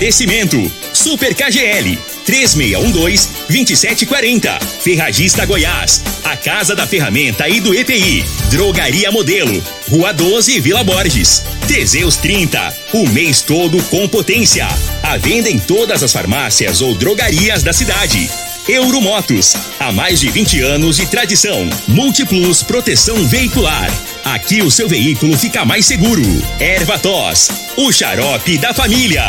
Oferecimento: Super KGL 3612-2740. Ferragista Goiás, a Casa da Ferramenta e do EPI. Drogaria Modelo, Rua 12, Vila Borges. Teseus 30, o mês todo com potência. A venda em todas as farmácias ou drogarias da cidade. Euromotos, há mais de 20 anos de tradição. Multiplus Proteção Veicular. Aqui o seu veículo fica mais seguro. Ervatos, o xarope da família.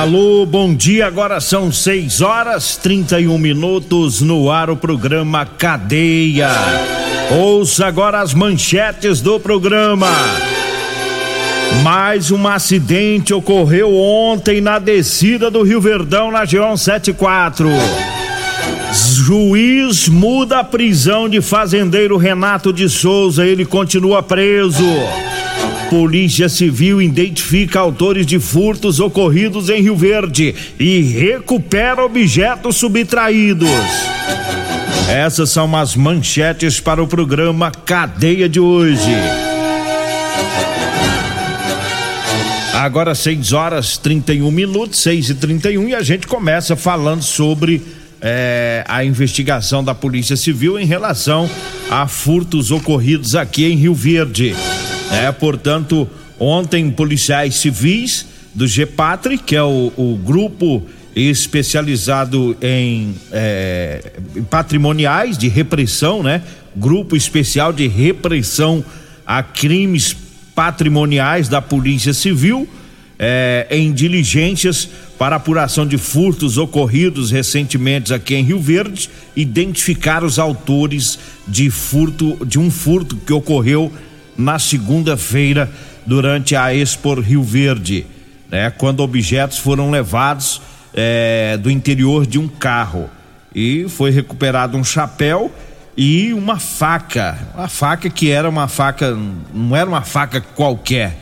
Alô, bom dia. Agora são 6 horas 31 minutos no ar o programa Cadeia. Ouça agora as manchetes do programa. Mais um acidente ocorreu ontem na descida do Rio Verdão na Geão 74. Juiz muda a prisão de fazendeiro Renato de Souza, ele continua preso. Polícia Civil identifica autores de furtos ocorridos em Rio Verde e recupera objetos subtraídos. Essas são as manchetes para o programa Cadeia de hoje. Agora 6 horas 31 minutos, 6 e 31 e a gente começa falando sobre é, a investigação da Polícia Civil em relação a furtos ocorridos aqui em Rio Verde. É, portanto, ontem policiais civis do GEPATRI, que é o, o grupo especializado em é, patrimoniais de repressão, né? Grupo especial de repressão a crimes patrimoniais da Polícia Civil, é, em diligências para apuração de furtos ocorridos recentemente aqui em Rio Verde, identificar os autores de furto de um furto que ocorreu na segunda-feira durante a Expo Rio Verde, né? Quando objetos foram levados é, do interior de um carro e foi recuperado um chapéu e uma faca, uma faca que era uma faca, não era uma faca qualquer,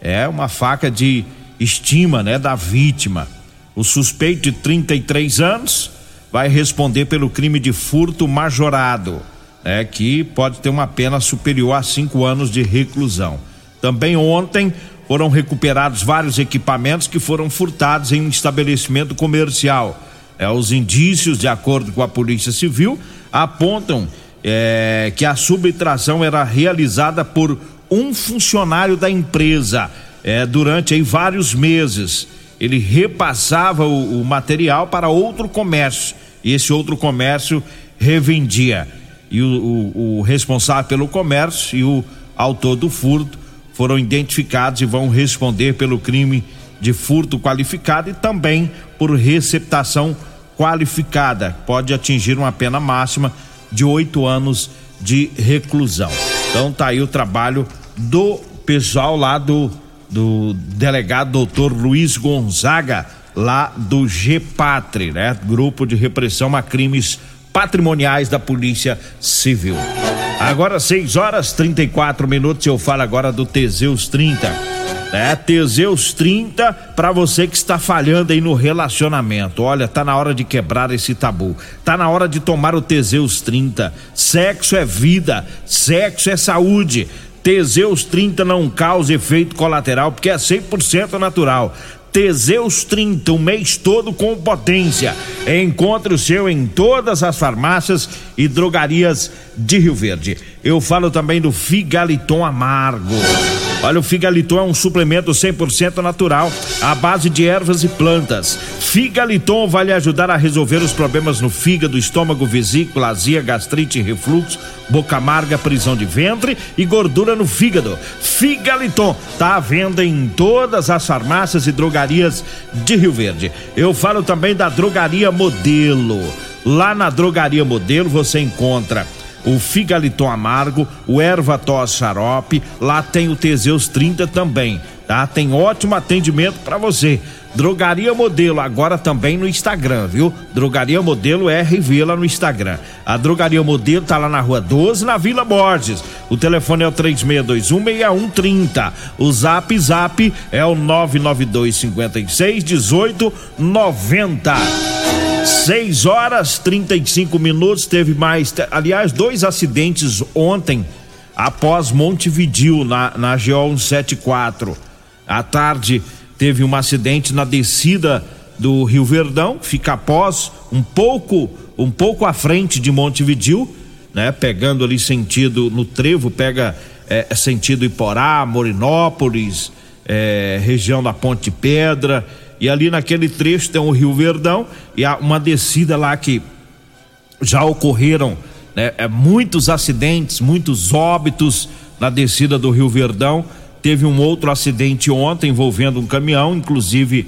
é uma faca de estima, né, da vítima. O suspeito de 33 anos vai responder pelo crime de furto majorado é que pode ter uma pena superior a cinco anos de reclusão. Também ontem foram recuperados vários equipamentos que foram furtados em um estabelecimento comercial. É, os indícios, de acordo com a Polícia Civil, apontam é, que a subtração era realizada por um funcionário da empresa é, durante aí, vários meses. Ele repassava o, o material para outro comércio e esse outro comércio revendia e o, o, o responsável pelo comércio e o autor do furto foram identificados e vão responder pelo crime de furto qualificado e também por receptação qualificada. Pode atingir uma pena máxima de oito anos de reclusão. Então tá aí o trabalho do pessoal lá do, do delegado doutor Luiz Gonzaga, lá do GPATRE, né? Grupo de Repressão a Crimes patrimoniais da Polícia Civil. Agora 6 horas 34 minutos, eu falo agora do Teseus 30. É, Teseus 30 para você que está falhando aí no relacionamento. Olha, tá na hora de quebrar esse tabu. Tá na hora de tomar o Teseus 30. Sexo é vida, sexo é saúde. Teseus 30 não causa efeito colateral porque é 100% natural. Teseus 30, o mês todo com potência. Encontre o seu em todas as farmácias e drogarias de Rio Verde. Eu falo também do Figaliton Amargo. Olha, o Figaliton é um suplemento 100% natural, à base de ervas e plantas. Figaliton vai lhe ajudar a resolver os problemas no fígado, estômago, vesícula, azia, gastrite, refluxo, boca amarga, prisão de ventre e gordura no fígado. Figaliton está à venda em todas as farmácias e drogarias de Rio Verde. Eu falo também da Drogaria Modelo. Lá na Drogaria Modelo você encontra o Figaliton Amargo, o Erva Tos Xarope, lá tem o Teseus 30 também, tá? Tem ótimo atendimento para você. Drogaria Modelo, agora também no Instagram, viu? Drogaria Modelo R Vila no Instagram. A Drogaria Modelo tá lá na rua 12, na Vila Borges. O telefone é o 36216130. O Zap Zap é o 99256 1890. 6 horas 35 minutos. Teve mais, aliás, dois acidentes ontem após Montevidil na, na GO 174. À tarde teve um acidente na descida do Rio Verdão, fica após um pouco, um pouco à frente de Montevidil, né? Pegando ali sentido no trevo, pega é, é sentido Iporá, Morinópolis, é, região da Ponte Pedra, e ali naquele trecho tem o Rio Verdão e há uma descida lá que já ocorreram né, é, muitos acidentes, muitos óbitos na descida do Rio Verdão Teve um outro acidente ontem envolvendo um caminhão, inclusive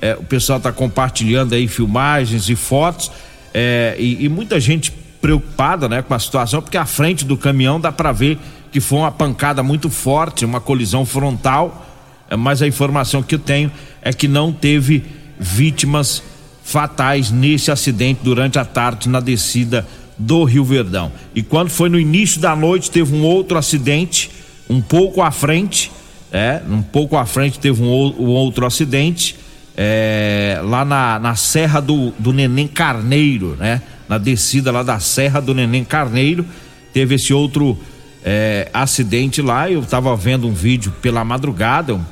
é, o pessoal está compartilhando aí filmagens e fotos é, e, e, muita gente preocupada, né, com a situação, porque a frente do caminhão dá para ver que foi uma pancada muito forte, uma colisão frontal. É, mas a informação que eu tenho é que não teve vítimas fatais nesse acidente durante a tarde na descida do Rio Verdão. E quando foi no início da noite, teve um outro acidente um pouco à frente, é, um pouco à frente teve um, um outro acidente, é, lá na, na Serra do, do Neném Carneiro, né? Na descida lá da Serra do Neném Carneiro, teve esse outro é, acidente lá. Eu estava vendo um vídeo pela madrugada, um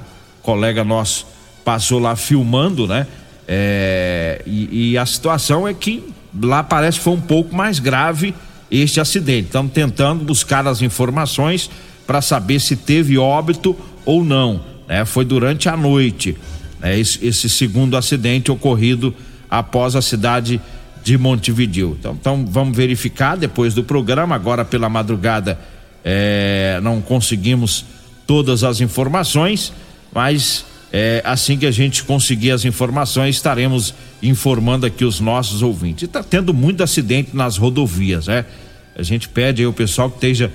colega nosso passou lá filmando, né? É, e, e, a situação é que lá parece que foi um pouco mais grave este acidente. Estamos tentando buscar as informações para saber se teve óbito ou não. Né? Foi durante a noite né? esse, esse, segundo acidente ocorrido após a cidade de Montevideo. Então, então vamos verificar depois do programa. Agora pela madrugada é, não conseguimos todas as informações, mas é, assim que a gente conseguir as informações estaremos informando aqui os nossos ouvintes. Está tendo muito acidente nas rodovias, né? A gente pede aí o pessoal que esteja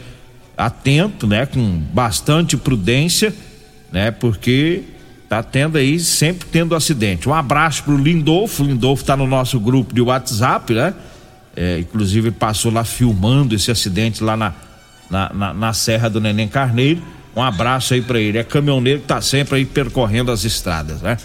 atento, né, com bastante prudência, né, porque tá tendo aí sempre tendo acidente. Um abraço pro Lindolfo, Lindolfo tá no nosso grupo de WhatsApp, né? É, inclusive passou lá filmando esse acidente lá na, na, na, na Serra do Neném Carneiro. Um abraço aí para ele. É caminhoneiro que tá sempre aí percorrendo as estradas, né?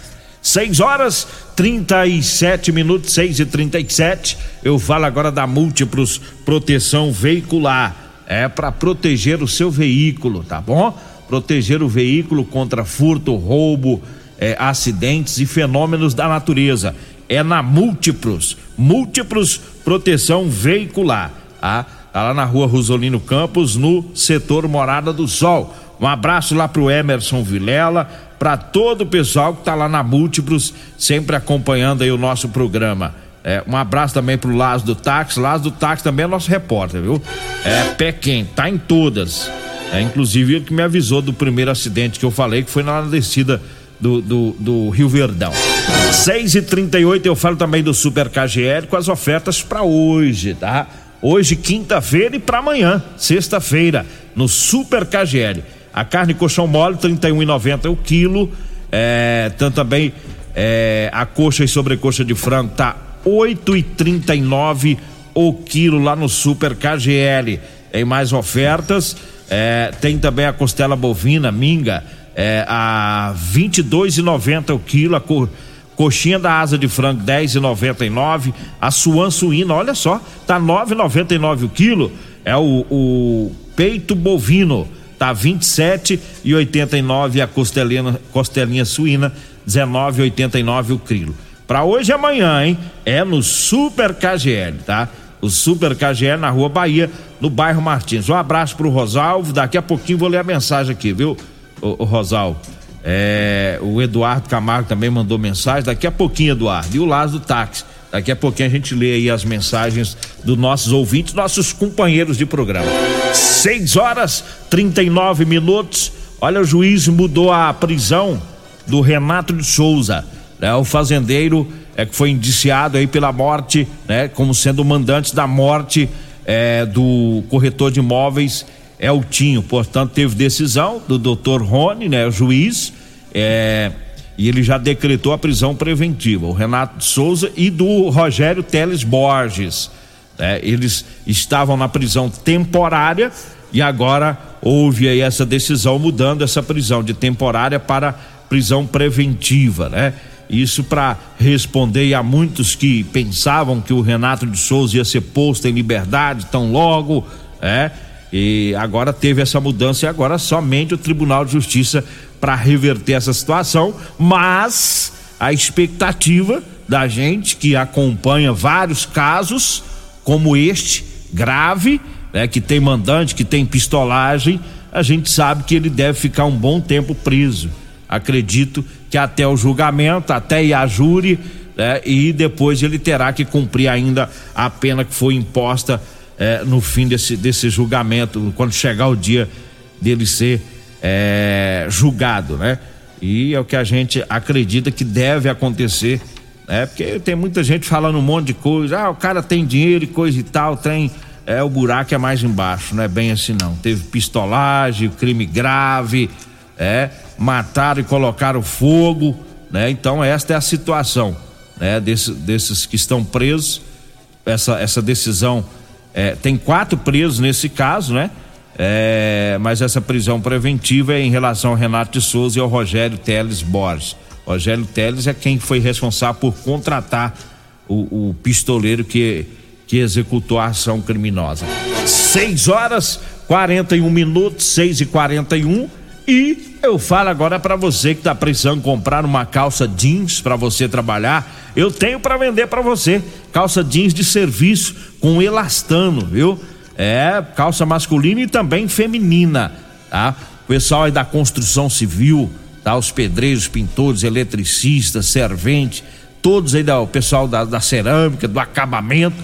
6 horas 37 minutos, 6 e 37 Eu falo agora da Múltiplos Proteção Veicular é para proteger o seu veículo, tá bom? Proteger o veículo contra furto, roubo, é, acidentes e fenômenos da natureza. É na Múltiplos, Múltiplos Proteção Veicular, tá? Tá lá na rua Rosolino Campos, no setor Morada do Sol. Um abraço lá pro Emerson Vilela, para todo o pessoal que tá lá na Múltiplos, sempre acompanhando aí o nosso programa. É, um abraço também pro Lázaro do Táxi. Lázaro do Táxi também é nosso repórter, viu? É pé quente, tá em todas. É, inclusive ele que me avisou do primeiro acidente que eu falei, que foi na descida do, do, do Rio Verdão. 6 e 38 eu falo também do Super KGL com as ofertas para hoje, tá? Hoje, quinta-feira e para amanhã, sexta-feira, no Super KGL. A carne colchão mole, R$ 31,90 o quilo. É, tanto também é, a coxa e sobrecoxa de frango tá oito e trinta e nove o quilo lá no Super KGL. Tem mais ofertas, é, tem também a costela bovina, minga, é, a vinte e dois e noventa o quilo, a co, coxinha da asa de frango dez e noventa e nove, a suan suína, olha só, tá nove e noventa e nove o quilo, é o, o peito bovino, tá vinte e sete e oitenta e nove a costelinha, costelinha suína, dezenove e oitenta e nove o quilo. Para hoje e amanhã, hein? É no Super KGL, tá? O Super KGL na Rua Bahia, no bairro Martins. Um abraço pro Rosalvo. Daqui a pouquinho vou ler a mensagem aqui, viu, o, o Rosalvo? É, o Eduardo Camargo também mandou mensagem. Daqui a pouquinho, Eduardo. E o Lázaro Táxi. Daqui a pouquinho a gente lê aí as mensagens dos nossos ouvintes, nossos companheiros de programa. 6 horas 39 minutos. Olha, o juiz mudou a prisão do Renato de Souza né? O fazendeiro é que foi indiciado aí pela morte, né? Como sendo o mandante da morte é, do corretor de imóveis Eltinho. Portanto, teve decisão do doutor Rony, né? O juiz, é, E ele já decretou a prisão preventiva, o Renato Souza e do Rogério Teles Borges. Né? Eles estavam na prisão temporária e agora houve aí essa decisão mudando essa prisão de temporária para prisão preventiva, né? Isso para responder a muitos que pensavam que o Renato de Souza ia ser posto em liberdade tão logo, é? E agora teve essa mudança e agora somente o Tribunal de Justiça para reverter essa situação, mas a expectativa da gente que acompanha vários casos como este grave, né, que tem mandante, que tem pistolagem, a gente sabe que ele deve ficar um bom tempo preso. Acredito que até o julgamento, até a júri, né, e depois ele terá que cumprir ainda a pena que foi imposta eh, no fim desse, desse julgamento, quando chegar o dia dele ser eh, julgado, né? E é o que a gente acredita que deve acontecer, né? Porque tem muita gente falando um monte de coisa, ah, o cara tem dinheiro e coisa e tal, tem é o buraco é mais embaixo, não é bem assim não. Teve pistolagem, crime grave, é, mataram e colocaram fogo, né? Então esta é a situação, né? Desse, desses que estão presos, essa, essa decisão, é, tem quatro presos nesse caso, né? É, mas essa prisão preventiva é em relação ao Renato de Souza e ao Rogério Teles Borges. Rogério Teles é quem foi responsável por contratar o, o pistoleiro que, que executou a ação criminosa. 6 horas 41 minutos, 6 e 41 e eu falo agora para você que tá precisando comprar uma calça jeans para você trabalhar, eu tenho para vender para você. Calça jeans de serviço com elastano, viu? É, calça masculina e também feminina, tá? O pessoal aí da construção civil, tá? Os pedreiros, pintores, eletricistas, serventes, todos aí da, o pessoal da, da cerâmica, do acabamento,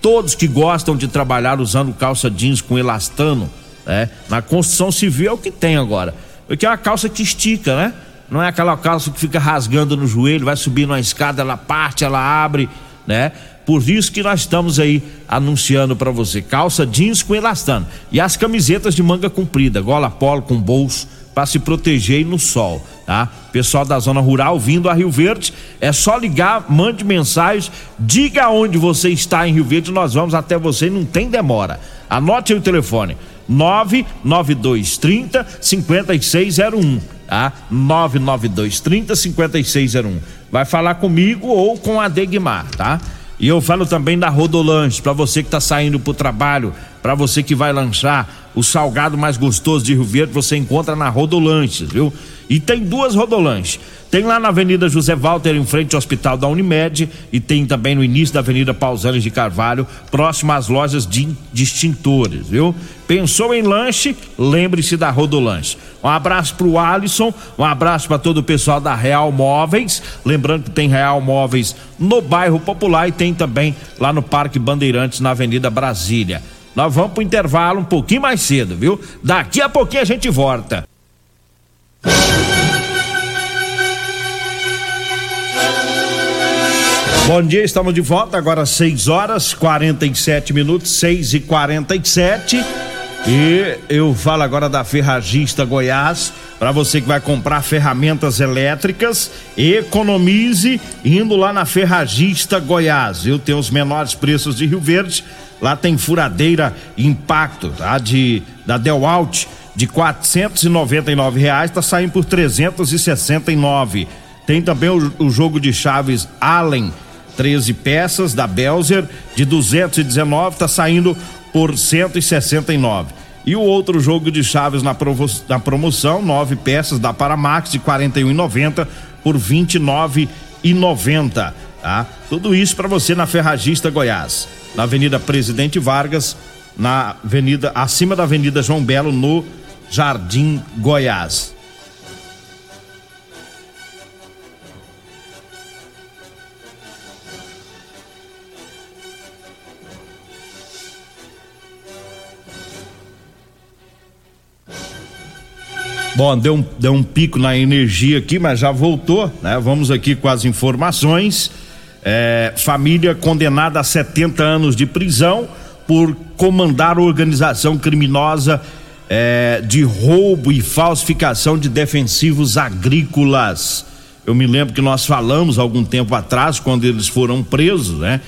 todos que gostam de trabalhar usando calça jeans com elastano, né? Na construção civil é o que tem agora porque é uma calça que estica, né? Não é aquela calça que fica rasgando no joelho, vai subindo uma escada, ela parte, ela abre, né? Por isso que nós estamos aí anunciando para você calça jeans com elastano e as camisetas de manga comprida, gola polo com bolso para se proteger no sol, tá? Pessoal da zona rural vindo a Rio Verde, é só ligar, mande mensagens, diga onde você está em Rio Verde, nós vamos até você não tem demora. Anote aí o telefone: 99230 5601, tá? 99230 5601. Vai falar comigo ou com a Degmar, tá? E eu falo também da Rodolanche, para você que está saindo pro trabalho, para você que vai lanchar, o salgado mais gostoso de Rio Verde você encontra na Rodolanches, viu? E tem duas Rodolanches. Tem lá na Avenida José Walter, em frente ao Hospital da Unimed, e tem também no início da Avenida Pausanes de Carvalho, próximo às lojas de, de extintores, viu? Pensou em lanche? Lembre-se da Rodolanche. Um abraço pro Alisson, um abraço para todo o pessoal da Real Móveis. Lembrando que tem Real Móveis no bairro Popular e tem também lá no Parque Bandeirantes, na Avenida Brasília. Nós vamos pro intervalo um pouquinho mais cedo, viu? Daqui a pouquinho a gente volta. Bom dia, estamos de volta agora 6 horas 47 minutos, 6 e 47 e eu falo agora da Ferragista Goiás. Para você que vai comprar ferramentas elétricas, economize indo lá na Ferragista Goiás. Eu tenho os menores preços de Rio Verde. Lá tem furadeira Impacto, tá? De da Dewalt de quatrocentos e e reais, tá saindo por trezentos e sessenta e nove. Tem também o, o jogo de chaves Allen 13 peças da Belzer de 219 está saindo por 169. E o outro jogo de chaves na, na promoção, nove peças da Paramax de 41,90 por 29,90, tá? Tudo isso para você na Ferragista Goiás, na Avenida Presidente Vargas, na Avenida acima da Avenida João Belo no Jardim Goiás. Bom, deu um, deu um pico na energia aqui, mas já voltou, né? Vamos aqui com as informações. É, família condenada a 70 anos de prisão por comandar organização criminosa é, de roubo e falsificação de defensivos agrícolas. Eu me lembro que nós falamos algum tempo atrás, quando eles foram presos, né?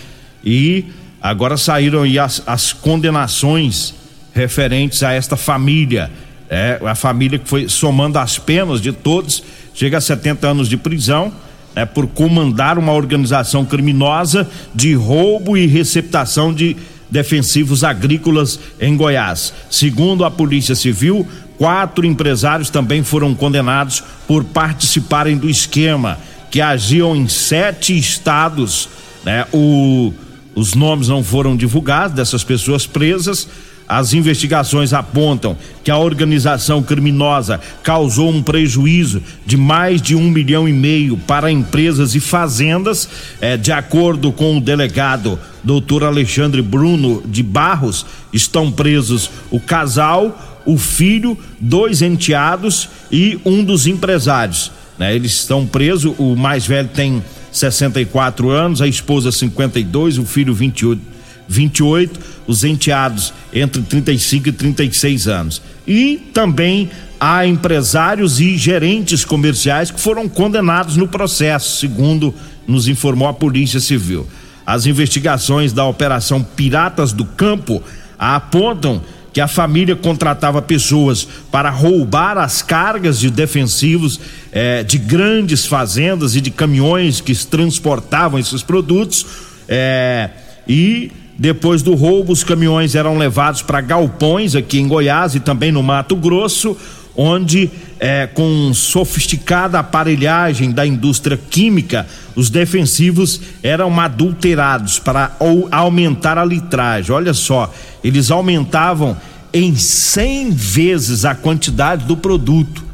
E agora saíram aí as, as condenações referentes a esta família. É, a família que foi somando as penas de todos, chega a 70 anos de prisão é, por comandar uma organização criminosa de roubo e receptação de defensivos agrícolas em Goiás. Segundo a Polícia Civil, quatro empresários também foram condenados por participarem do esquema, que agiam em sete estados. Né? O, os nomes não foram divulgados dessas pessoas presas as investigações apontam que a organização criminosa causou um prejuízo de mais de um milhão e meio para empresas e fazendas, é, de acordo com o delegado doutor Alexandre Bruno de Barros, estão presos o casal, o filho, dois enteados e um dos empresários. Né? Eles estão presos, o mais velho tem 64 anos, a esposa 52, o filho 28 28, os enteados entre 35 e 36 anos. E também há empresários e gerentes comerciais que foram condenados no processo, segundo nos informou a Polícia Civil. As investigações da Operação Piratas do Campo apontam que a família contratava pessoas para roubar as cargas de defensivos eh, de grandes fazendas e de caminhões que transportavam esses produtos eh, e depois do roubo, os caminhões eram levados para galpões aqui em Goiás e também no Mato Grosso, onde, é, com sofisticada aparelhagem da indústria química, os defensivos eram adulterados para aumentar a litragem. Olha só, eles aumentavam em 100 vezes a quantidade do produto,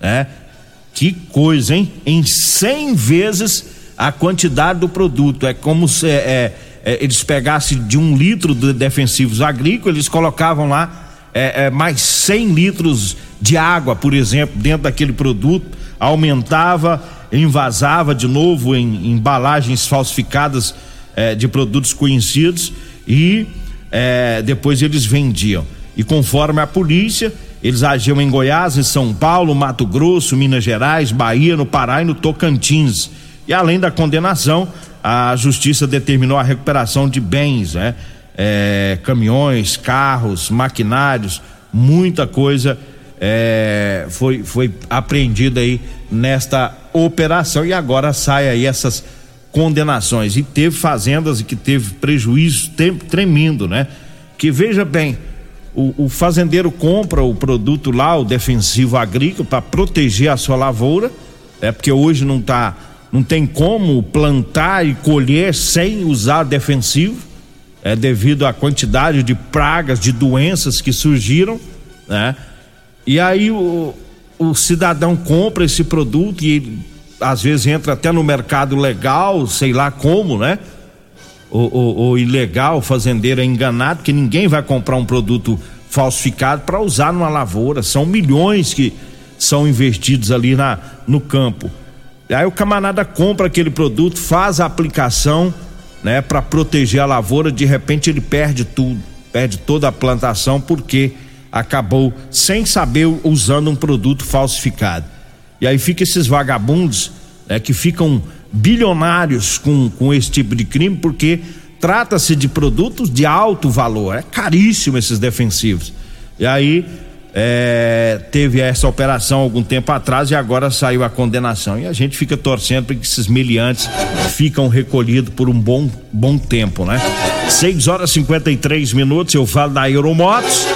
né? Que coisa, hein? Em 100 vezes a quantidade do produto. É como se. É, é, eles pegassem de um litro de defensivos agrícolas, eles colocavam lá é, é, mais 100 litros de água, por exemplo, dentro daquele produto, aumentava, invasava de novo em, embalagens falsificadas é, de produtos conhecidos e é, depois eles vendiam. E conforme a polícia, eles agiam em Goiás, em São Paulo, Mato Grosso, Minas Gerais, Bahia, no Pará e no Tocantins. E além da condenação, a justiça determinou a recuperação de bens, né? É, caminhões, carros, maquinários, muita coisa é, foi, foi apreendida aí nesta operação e agora sai aí essas condenações. E teve fazendas que teve prejuízo tremendo, né? Que veja bem, o, o fazendeiro compra o produto lá, o defensivo agrícola, para proteger a sua lavoura, é porque hoje não está não tem como plantar e colher sem usar defensivo, é devido à quantidade de pragas, de doenças que surgiram, né? E aí o, o cidadão compra esse produto e ele, às vezes entra até no mercado legal, sei lá como, né? O, ilegal, fazendeiro é enganado, que ninguém vai comprar um produto falsificado para usar numa lavoura. São milhões que são investidos ali na, no campo. Aí o camarada compra aquele produto, faz a aplicação, né, para proteger a lavoura, de repente ele perde tudo, perde toda a plantação porque acabou sem saber usando um produto falsificado. E aí fica esses vagabundos, né, que ficam bilionários com, com esse tipo de crime porque trata-se de produtos de alto valor, é caríssimo esses defensivos. E aí é, teve essa operação algum tempo atrás e agora saiu a condenação. E a gente fica torcendo para que esses miliantes ficam recolhidos por um bom, bom tempo, né? 6 horas e 53 minutos, eu falo da Euromotos.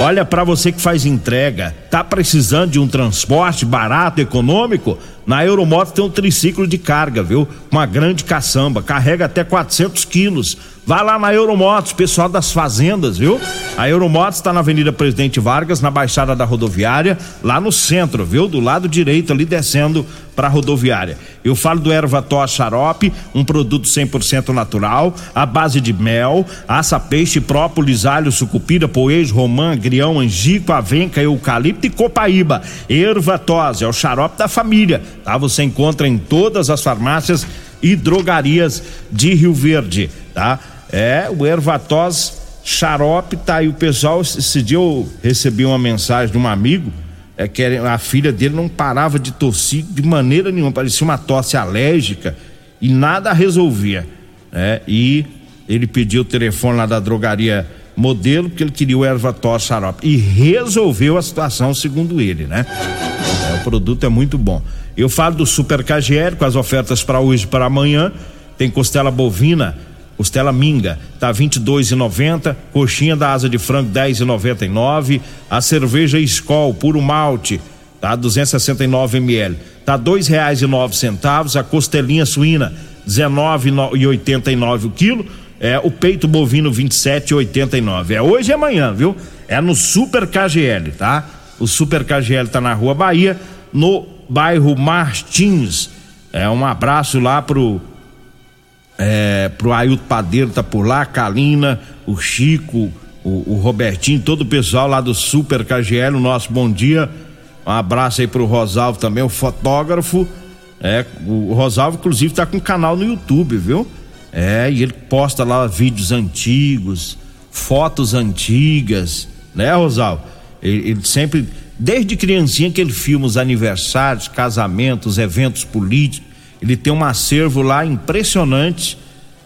Olha, para você que faz entrega, tá precisando de um transporte barato, econômico? Na Euromotos tem um triciclo de carga, viu? Uma grande caçamba, carrega até 400 quilos Vá lá na Euromotos, pessoal das fazendas, viu? A Euromotos está na Avenida Presidente Vargas, na Baixada da Rodoviária, lá no centro, viu? Do lado direito, ali descendo para a rodoviária. Eu falo do Ervató Xarope, um produto 100% natural, à base de mel, aça, peixe, própolis, alho, sucupira, poejo, romã, grião, angico, avenca, eucalipto e copaíba. Ervatós é o xarope da família, tá? Você encontra em todas as farmácias e drogarias de Rio Verde, tá? É, o ervatós xarope, tá aí o pessoal, esse dia eu recebi uma mensagem de um amigo, é que a filha dele não parava de tossir de maneira nenhuma, parecia uma tosse alérgica e nada resolvia, né? E ele pediu o telefone lá da drogaria modelo porque ele queria o Ervator xarope e resolveu a situação segundo ele, né? É, o produto é muito bom. Eu falo do Super KGL com as ofertas para hoje para amanhã. Tem costela bovina, costela minga, tá 22,90, coxinha da asa de frango 10,99, a cerveja Skol puro malte, tá 269 ml, tá dois reais e nove centavos, a costelinha suína 19,89 o quilo é o peito bovino 27,89. É hoje e amanhã, viu? É no Super KGL, tá? O Super KGL tá na Rua Bahia, no bairro Martins. É um abraço lá pro é, pro Ailton Padeiro tá por lá, Kalina, o Chico, o, o, Robertinho, todo o pessoal lá do Super KGL, o nosso bom dia. Um abraço aí pro Rosalvo também, o fotógrafo. É, o Rosalvo, inclusive, tá com canal no YouTube, viu? É, e ele posta lá vídeos antigos, fotos antigas, né, Rosal? Ele, ele, sempre, desde criancinha que ele filma os aniversários, casamentos, eventos políticos, ele tem um acervo lá impressionante,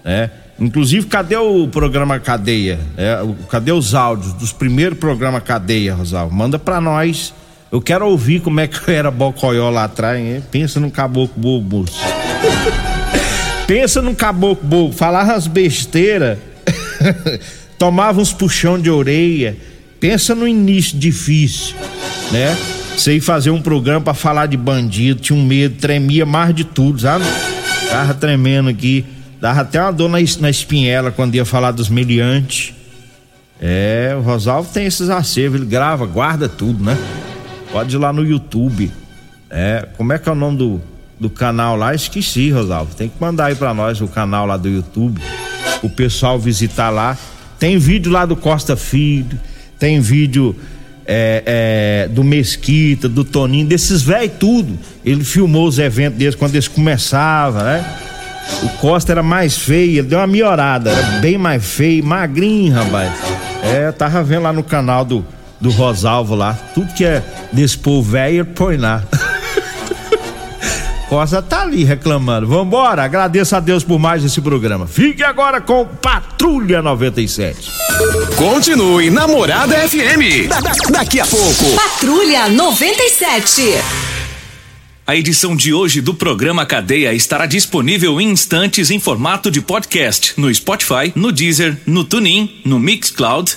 né? Inclusive, cadê o programa Cadeia? É, cadê os áudios dos primeiros programas Cadeia, Rosal? Manda pra nós. Eu quero ouvir como é que era Bocoió lá atrás, hein? Pensa no caboclo bobo. Pensa num caboclo bobo, falava as besteiras, tomava uns puxão de orelha. Pensa no início difícil, né? Você ir fazer um programa para falar de bandido, tinha um medo, tremia mais de tudo, sabe? Tava tremendo aqui, dava até uma dor na, na espinhela quando ia falar dos meliantes. É, o Rosalvo tem esses acervos, ele grava, guarda tudo, né? Pode ir lá no YouTube. É, como é que é o nome do do canal lá, esqueci, Rosalvo. Tem que mandar aí para nós o canal lá do YouTube, o pessoal visitar lá. Tem vídeo lá do Costa Filho, tem vídeo é, é, do Mesquita, do Toninho, desses velhos tudo. Ele filmou os eventos deles quando eles começavam, né? O Costa era mais feio, ele deu uma melhorada, era bem mais feio, magrinho, rapaz. É, tava vendo lá no canal do, do Rosalvo lá, tudo que é desse povo velho, põe lá. Costa tá ali reclamando. Vambora, agradeço a Deus por mais esse programa. Fique agora com Patrulha 97. Continue Namorada FM. Da, da, daqui a pouco. Patrulha 97. A edição de hoje do programa Cadeia estará disponível em instantes em formato de podcast no Spotify, no Deezer, no TuneIn, no Mixcloud